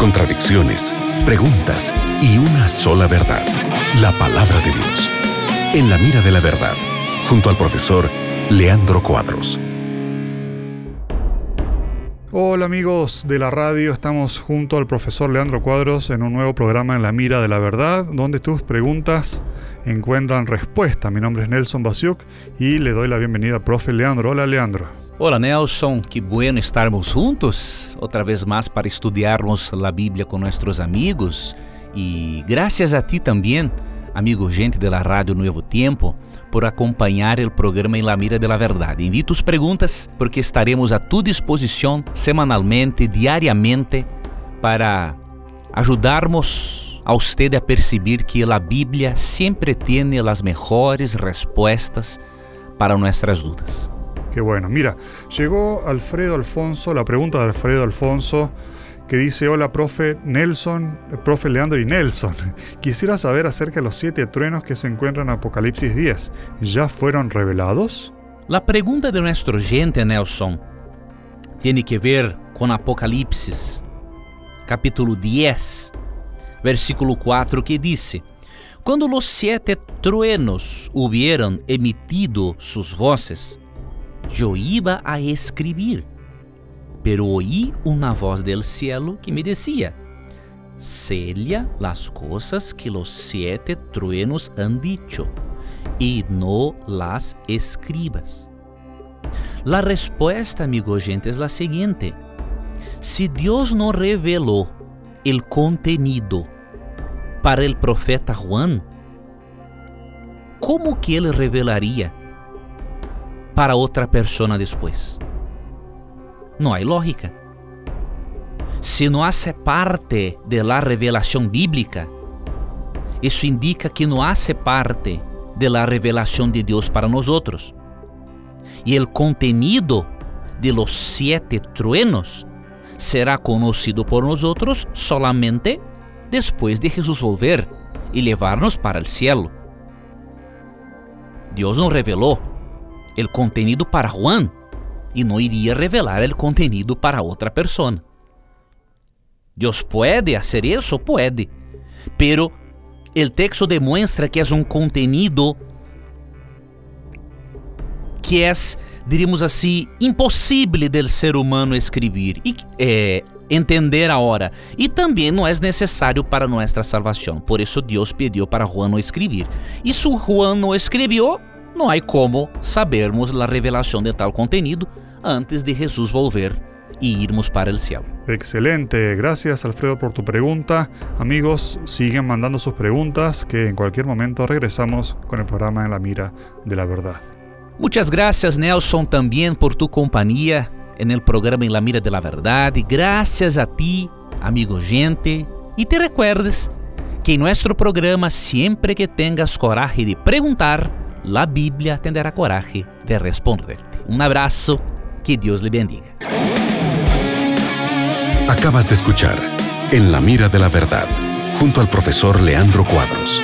contradicciones, preguntas y una sola verdad, la palabra de Dios. En la mira de la verdad, junto al profesor Leandro Cuadros. Hola amigos de la radio, estamos junto al profesor Leandro Cuadros en un nuevo programa en la mira de la verdad, donde tus preguntas encuentran respuesta. Mi nombre es Nelson Basiuk y le doy la bienvenida al profe Leandro. Hola Leandro. Hola Nelson, que bueno estarmos juntos otra vez más para estudiarmos la Biblia con nuestros amigos y gracias a ti también, amigo gente de la radio Nuevo Tiempo por acompanhar o programa em La Mira de la Verdade. Envie tus perguntas porque estaremos a tu disposição semanalmente, diariamente, para ajudarmos a usted a perceber que a Bíblia sempre tem as melhores respostas para nossas dúvidas. Qué bueno. Mira, llegó Alfredo Alfonso, la pregunta de Alfredo Alfonso que dice, hola, profe Nelson, profe Leandro y Nelson. Quisiera saber acerca de los siete truenos que se encuentran en Apocalipsis 10. ¿Ya fueron revelados? La pregunta de nuestro gente, Nelson, tiene que ver con Apocalipsis, capítulo 10, versículo 4, que dice, Cuando los siete truenos hubieran emitido sus voces, yo iba a escribir pero oí una voz del cielo que me decía, Sella las cosas que los siete truenos han dicho, y no las escribas. La respuesta, amigo gente, es la siguiente. Si Dios no reveló el contenido para el profeta Juan, ¿cómo que él revelaría para otra persona después? Não há lógica. Se não hace parte de la revelação bíblica, isso indica que não hace parte de la revelação de Deus para nós outros. E o contenido de los siete truenos será conhecido por nós solamente depois de Jesus volver e levar-nos para o cielo. Deus não revelou o contenido para Juan e não iria revelar o contenido para outra persona. Deus pode fazer isso? Pode. Pero o texto demonstra que é um contenido que é, diríamos assim, impossível del ser humano escrever e é, entender agora. E também não é necessário para nossa salvação. Por isso Deus pediu para Juan não escrever. E se Juan não escreveu, não há como sabermos a revelação de tal contenido antes de Jesus volver y irmos para el cielo. Excelente, gracias Alfredo por tu pregunta. Amigos, siguen mandando sus preguntas que en cualquier momento regresamos con el programa En la Mira de la Verdad. Muchas gracias Nelson también por tu compañía en el programa En la Mira de la Verdad gracias a ti, amigo gente. Y te recuerdes que en nuestro programa siempre que tengas coraje de preguntar, la Biblia tendrá coraje de responderte. Un abrazo que Dios le bendiga. Acabas de escuchar En la mira de la verdad, junto al profesor Leandro Cuadros.